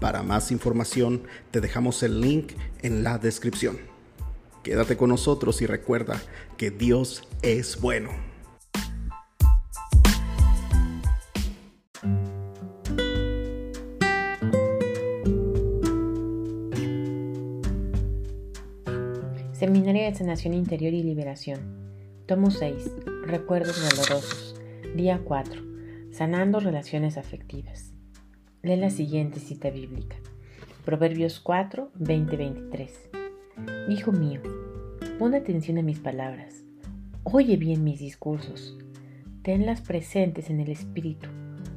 Para más información te dejamos el link en la descripción. Quédate con nosotros y recuerda que Dios es bueno. Seminario de Sanación Interior y Liberación. Tomo 6. Recuerdos dolorosos. Día 4. Sanando relaciones afectivas. Lee la siguiente cita bíblica. Proverbios 4, 20, 23. Hijo mío, pon atención a mis palabras. Oye bien mis discursos. Tenlas presentes en el espíritu.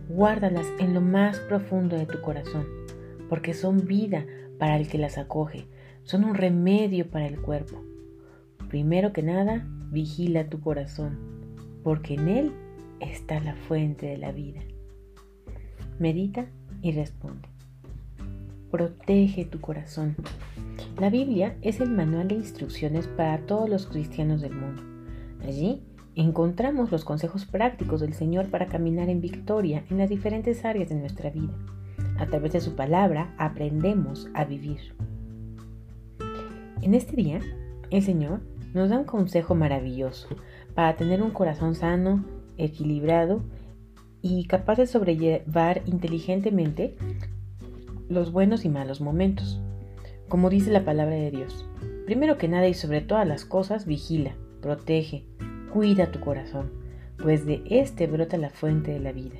Guárdalas en lo más profundo de tu corazón, porque son vida para el que las acoge, son un remedio para el cuerpo. Primero que nada, vigila tu corazón, porque en él está la fuente de la vida. Medita y responde. Protege tu corazón. La Biblia es el manual de instrucciones para todos los cristianos del mundo. Allí encontramos los consejos prácticos del Señor para caminar en victoria en las diferentes áreas de nuestra vida. A través de su palabra aprendemos a vivir. En este día, el Señor nos da un consejo maravilloso para tener un corazón sano, equilibrado y capaz de sobrellevar inteligentemente los buenos y malos momentos. Como dice la palabra de Dios, primero que nada y sobre todas las cosas, vigila, protege, cuida tu corazón, pues de éste brota la fuente de la vida.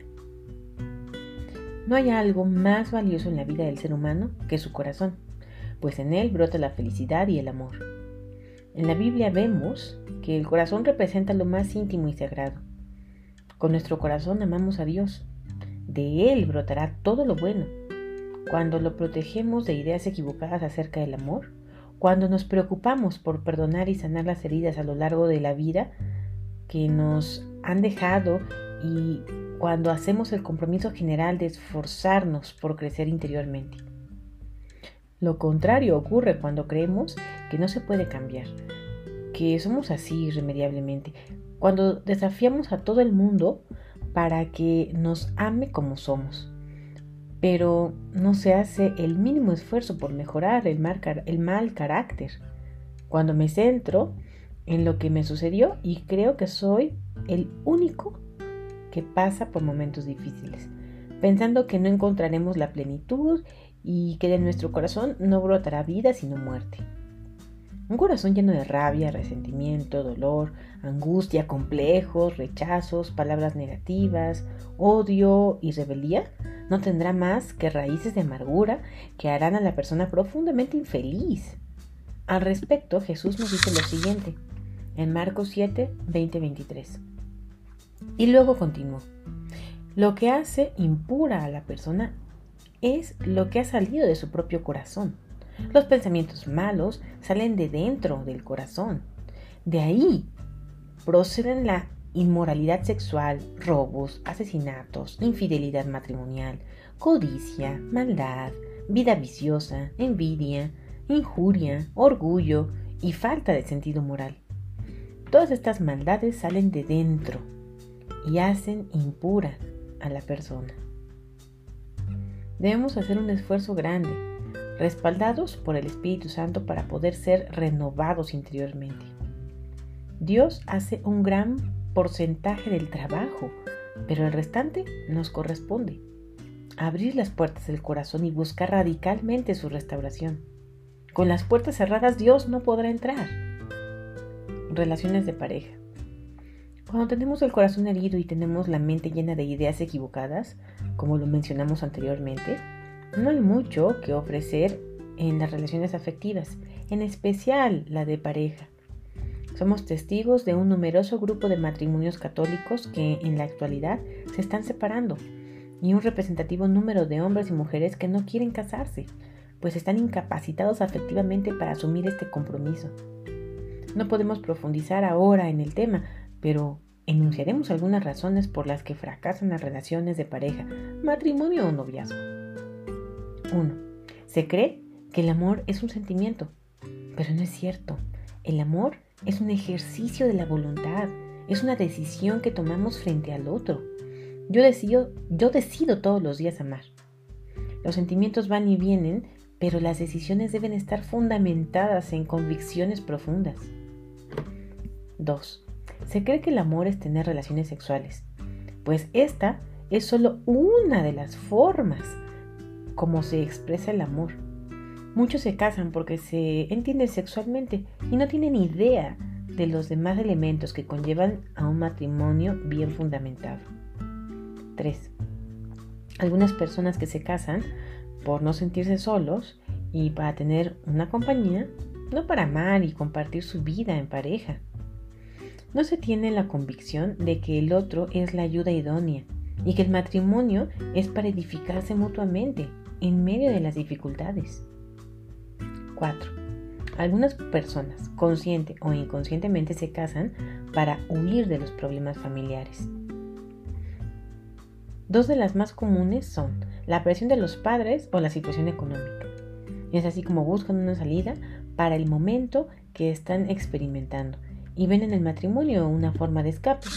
No hay algo más valioso en la vida del ser humano que su corazón, pues en él brota la felicidad y el amor. En la Biblia vemos que el corazón representa lo más íntimo y sagrado. Con nuestro corazón amamos a Dios. De Él brotará todo lo bueno. Cuando lo protegemos de ideas equivocadas acerca del amor, cuando nos preocupamos por perdonar y sanar las heridas a lo largo de la vida que nos han dejado y cuando hacemos el compromiso general de esforzarnos por crecer interiormente. Lo contrario ocurre cuando creemos que no se puede cambiar, que somos así irremediablemente, cuando desafiamos a todo el mundo para que nos ame como somos. Pero no se hace el mínimo esfuerzo por mejorar el mal, el mal carácter. Cuando me centro en lo que me sucedió y creo que soy el único que pasa por momentos difíciles, pensando que no encontraremos la plenitud y que de nuestro corazón no brotará vida sino muerte. Un corazón lleno de rabia, resentimiento, dolor, angustia, complejos, rechazos, palabras negativas, odio y rebeldía no tendrá más que raíces de amargura que harán a la persona profundamente infeliz. Al respecto, Jesús nos dice lo siguiente en Marcos 7, 20, 23. Y luego continuó. Lo que hace impura a la persona es lo que ha salido de su propio corazón los pensamientos malos salen de dentro del corazón. De ahí proceden la inmoralidad sexual, robos, asesinatos, infidelidad matrimonial, codicia, maldad, vida viciosa, envidia, injuria, orgullo y falta de sentido moral. Todas estas maldades salen de dentro y hacen impura a la persona. Debemos hacer un esfuerzo grande respaldados por el Espíritu Santo para poder ser renovados interiormente. Dios hace un gran porcentaje del trabajo, pero el restante nos corresponde. Abrir las puertas del corazón y buscar radicalmente su restauración. Con las puertas cerradas Dios no podrá entrar. Relaciones de pareja. Cuando tenemos el corazón herido y tenemos la mente llena de ideas equivocadas, como lo mencionamos anteriormente, no hay mucho que ofrecer en las relaciones afectivas, en especial la de pareja. Somos testigos de un numeroso grupo de matrimonios católicos que en la actualidad se están separando y un representativo número de hombres y mujeres que no quieren casarse, pues están incapacitados afectivamente para asumir este compromiso. No podemos profundizar ahora en el tema, pero enunciaremos algunas razones por las que fracasan las relaciones de pareja, matrimonio o noviazgo. 1. Se cree que el amor es un sentimiento, pero no es cierto. El amor es un ejercicio de la voluntad, es una decisión que tomamos frente al otro. Yo decido, yo decido todos los días amar. Los sentimientos van y vienen, pero las decisiones deben estar fundamentadas en convicciones profundas. 2. Se cree que el amor es tener relaciones sexuales, pues esta es solo una de las formas como se expresa el amor. Muchos se casan porque se entienden sexualmente y no tienen idea de los demás elementos que conllevan a un matrimonio bien fundamentado. 3. Algunas personas que se casan por no sentirse solos y para tener una compañía, no para amar y compartir su vida en pareja. No se tiene la convicción de que el otro es la ayuda idónea y que el matrimonio es para edificarse mutuamente en medio de las dificultades. 4. Algunas personas, consciente o inconscientemente, se casan para huir de los problemas familiares. Dos de las más comunes son la presión de los padres o la situación económica. Es así como buscan una salida para el momento que están experimentando y ven en el matrimonio una forma de escape.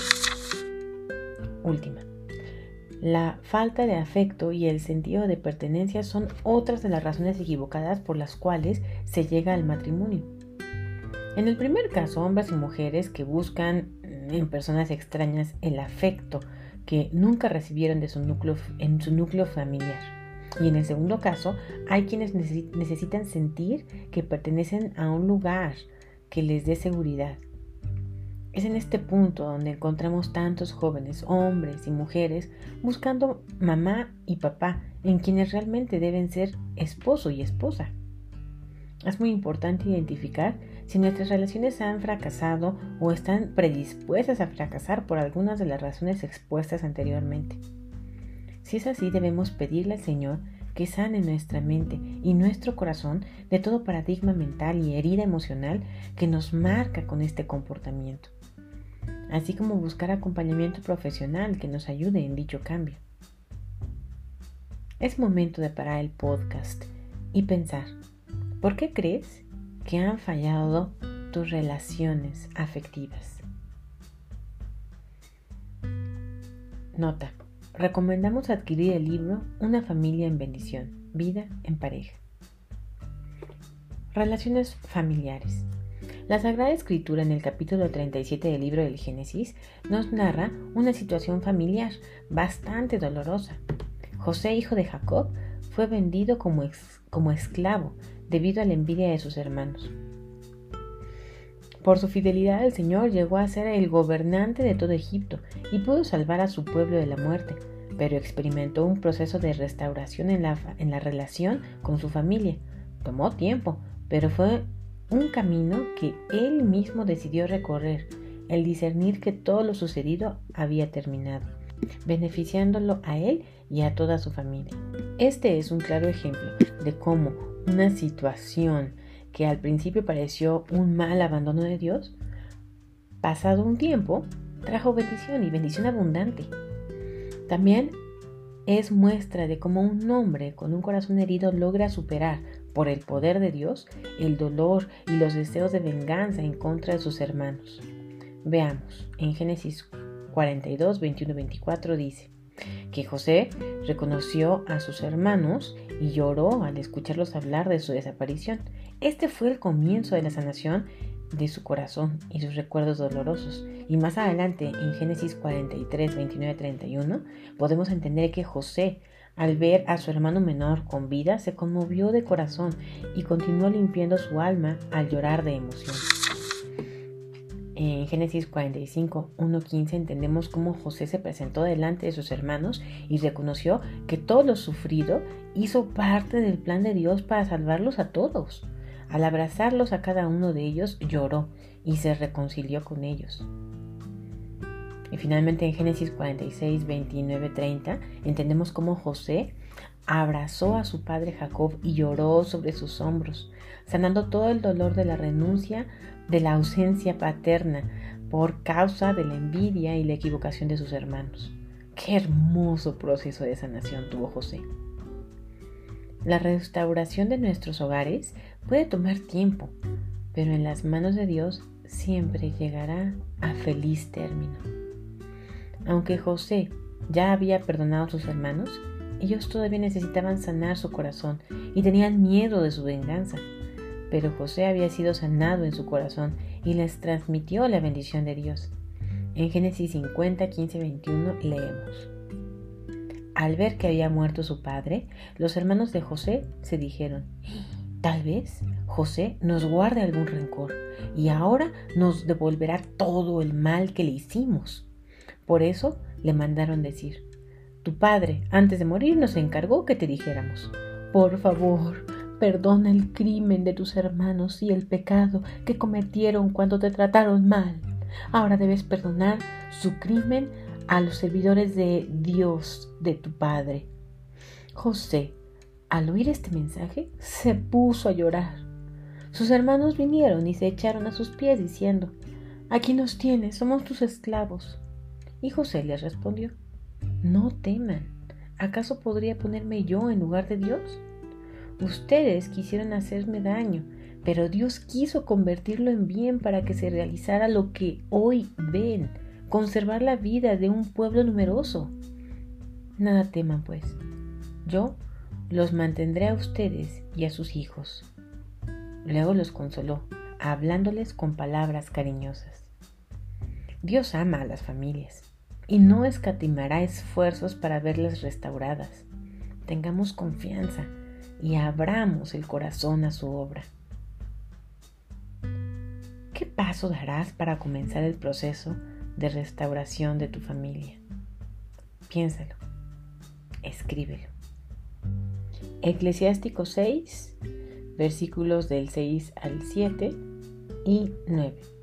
Última. La falta de afecto y el sentido de pertenencia son otras de las razones equivocadas por las cuales se llega al matrimonio. En el primer caso, hombres y mujeres que buscan en personas extrañas el afecto que nunca recibieron de su núcleo, en su núcleo familiar. Y en el segundo caso, hay quienes necesitan sentir que pertenecen a un lugar que les dé seguridad, es en este punto donde encontramos tantos jóvenes, hombres y mujeres, buscando mamá y papá en quienes realmente deben ser esposo y esposa. Es muy importante identificar si nuestras relaciones han fracasado o están predispuestas a fracasar por algunas de las razones expuestas anteriormente. Si es así, debemos pedirle al Señor que sane nuestra mente y nuestro corazón de todo paradigma mental y herida emocional que nos marca con este comportamiento así como buscar acompañamiento profesional que nos ayude en dicho cambio. Es momento de parar el podcast y pensar, ¿por qué crees que han fallado tus relaciones afectivas? Nota. Recomendamos adquirir el libro Una familia en bendición, vida en pareja. Relaciones familiares. La Sagrada Escritura en el capítulo 37 del libro del Génesis nos narra una situación familiar bastante dolorosa. José, hijo de Jacob, fue vendido como, como esclavo debido a la envidia de sus hermanos. Por su fidelidad al Señor llegó a ser el gobernante de todo Egipto y pudo salvar a su pueblo de la muerte, pero experimentó un proceso de restauración en la, en la relación con su familia. Tomó tiempo, pero fue un camino que él mismo decidió recorrer, el discernir que todo lo sucedido había terminado, beneficiándolo a él y a toda su familia. Este es un claro ejemplo de cómo una situación que al principio pareció un mal abandono de Dios, pasado un tiempo, trajo bendición y bendición abundante. También es muestra de cómo un hombre con un corazón herido logra superar por el poder de Dios el dolor y los deseos de venganza en contra de sus hermanos. Veamos, en Génesis 42, 21, 24 dice que José reconoció a sus hermanos y lloró al escucharlos hablar de su desaparición. Este fue el comienzo de la sanación de su corazón y sus recuerdos dolorosos. Y más adelante, en Génesis 43, 29, 31, podemos entender que José al ver a su hermano menor con vida, se conmovió de corazón y continuó limpiando su alma al llorar de emoción. En Génesis 45, 1.15 entendemos cómo José se presentó delante de sus hermanos y reconoció que todo lo sufrido hizo parte del plan de Dios para salvarlos a todos. Al abrazarlos a cada uno de ellos lloró y se reconcilió con ellos. Y finalmente en Génesis 46, 29, 30 entendemos cómo José abrazó a su padre Jacob y lloró sobre sus hombros, sanando todo el dolor de la renuncia, de la ausencia paterna, por causa de la envidia y la equivocación de sus hermanos. Qué hermoso proceso de sanación tuvo José. La restauración de nuestros hogares puede tomar tiempo, pero en las manos de Dios siempre llegará a feliz término. Aunque José ya había perdonado a sus hermanos, ellos todavía necesitaban sanar su corazón y tenían miedo de su venganza. Pero José había sido sanado en su corazón y les transmitió la bendición de Dios. En Génesis 50, 15, 21 leemos. Al ver que había muerto su padre, los hermanos de José se dijeron, tal vez José nos guarde algún rencor y ahora nos devolverá todo el mal que le hicimos. Por eso le mandaron decir, tu padre, antes de morir, nos encargó que te dijéramos, por favor, perdona el crimen de tus hermanos y el pecado que cometieron cuando te trataron mal. Ahora debes perdonar su crimen a los servidores de Dios de tu padre. José, al oír este mensaje, se puso a llorar. Sus hermanos vinieron y se echaron a sus pies diciendo, Aquí nos tienes, somos tus esclavos. Y José les respondió, no teman. ¿Acaso podría ponerme yo en lugar de Dios? Ustedes quisieron hacerme daño, pero Dios quiso convertirlo en bien para que se realizara lo que hoy ven, conservar la vida de un pueblo numeroso. Nada teman, pues. Yo los mantendré a ustedes y a sus hijos. Luego los consoló, hablándoles con palabras cariñosas. Dios ama a las familias y no escatimará esfuerzos para verlas restauradas. Tengamos confianza y abramos el corazón a su obra. ¿Qué paso darás para comenzar el proceso de restauración de tu familia? Piénsalo, escríbelo. Eclesiástico 6, versículos del 6 al 7 y 9.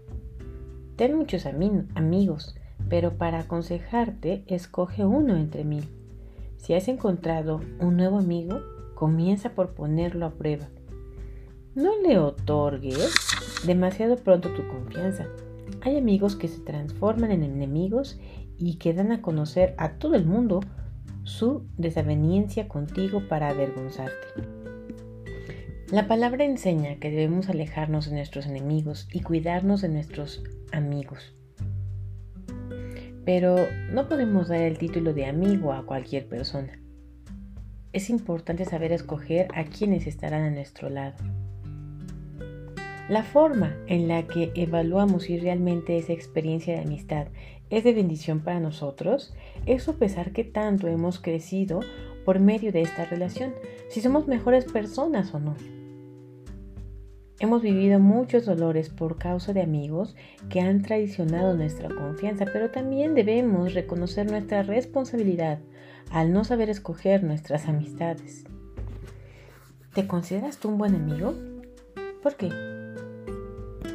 Muchos amigos pero para aconsejarte escoge uno entre mil. Si has encontrado un nuevo amigo, comienza por ponerlo a prueba. No le otorgues demasiado pronto tu confianza. Hay amigos que se transforman en enemigos y que dan a conocer a todo el mundo su desaveniencia contigo para avergonzarte. La palabra enseña que debemos alejarnos de nuestros enemigos y cuidarnos de nuestros amigos. Pero no podemos dar el título de amigo a cualquier persona. Es importante saber escoger a quienes estarán a nuestro lado. La forma en la que evaluamos si realmente esa experiencia de amistad es de bendición para nosotros es sopesar qué tanto hemos crecido por medio de esta relación, si somos mejores personas o no. Hemos vivido muchos dolores por causa de amigos que han traicionado nuestra confianza, pero también debemos reconocer nuestra responsabilidad al no saber escoger nuestras amistades. ¿Te consideras tú un buen amigo? ¿Por qué?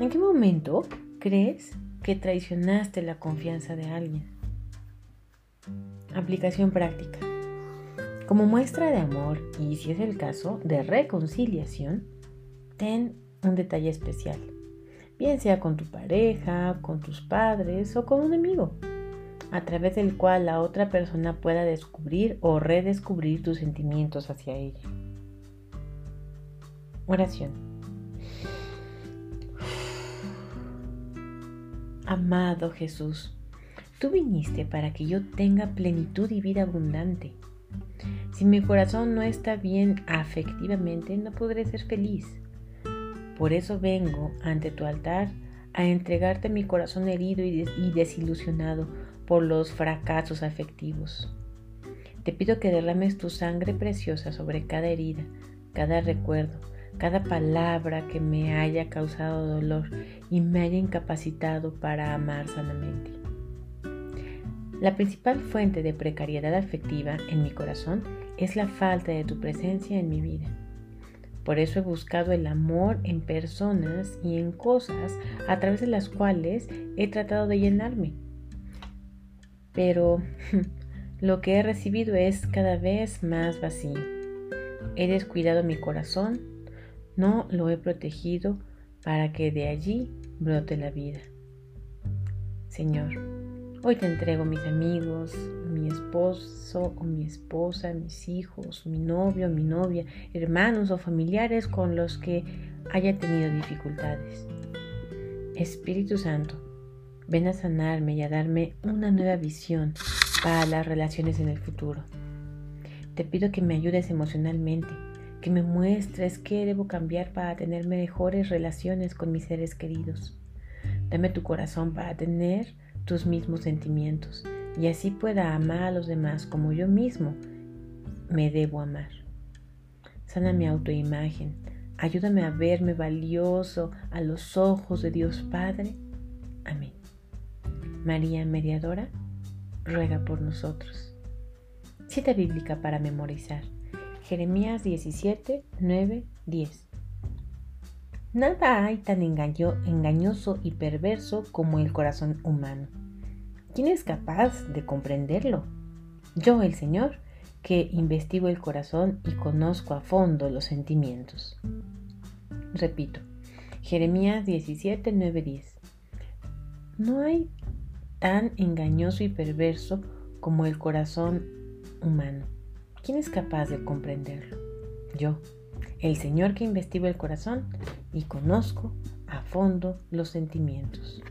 ¿En qué momento crees que traicionaste la confianza de alguien? Aplicación práctica. Como muestra de amor y, si es el caso, de reconciliación, ten un detalle especial, bien sea con tu pareja, con tus padres o con un amigo, a través del cual la otra persona pueda descubrir o redescubrir tus sentimientos hacia ella. Oración. Amado Jesús, tú viniste para que yo tenga plenitud y vida abundante. Si mi corazón no está bien afectivamente, no podré ser feliz. Por eso vengo ante tu altar a entregarte mi corazón herido y, desilusionado por los fracasos afectivos. Te pido que derrames tu sangre preciosa sobre cada herida, cada recuerdo, cada palabra que me haya causado dolor y me haya incapacitado para amar sanamente. La principal fuente de precariedad afectiva en mi corazón es la falta de tu presencia en mi vida. Por eso he buscado el amor en personas y en cosas a través de las cuales he tratado de llenarme. pero lo que he recibido es cada vez más vacío. He descuidado mi corazón, no lo he protegido para que de allí brote la vida. Señor, hoy te entrego mis amigos, mi esposo o mi esposa, mis hijos, mi novio, mi novia, hermanos o familiares con los que haya tenido dificultades. Espíritu Santo, ven a sanarme y a darme una nueva visión para las relaciones en el futuro. Te pido que me ayudes emocionalmente, que me muestres qué debo cambiar para tener mejores relaciones con mis seres queridos. Dame tu corazón para tener tus mismos sentimientos y así pueda amar a los demás como yo mismo me debo amar. Sana mi autoimagen, ayúdame a verme valioso a los ojos de Dios Padre. Amén. María Mediadora, ruega por nosotros. Cita bíblica para memorizar. Jeremías 17, 9, 10. Nada hay tan engañoso y perverso como el corazón humano. ¿Quién es capaz de comprenderlo? Yo, el Señor, que investigo el corazón y conozco a fondo los sentimientos. Repito, Jeremías 17, 9, 10. No hay tan engañoso y perverso como el corazón humano. ¿Quién es capaz de comprenderlo? Yo, el Señor que investigo el corazón y conozco a fondo los sentimientos.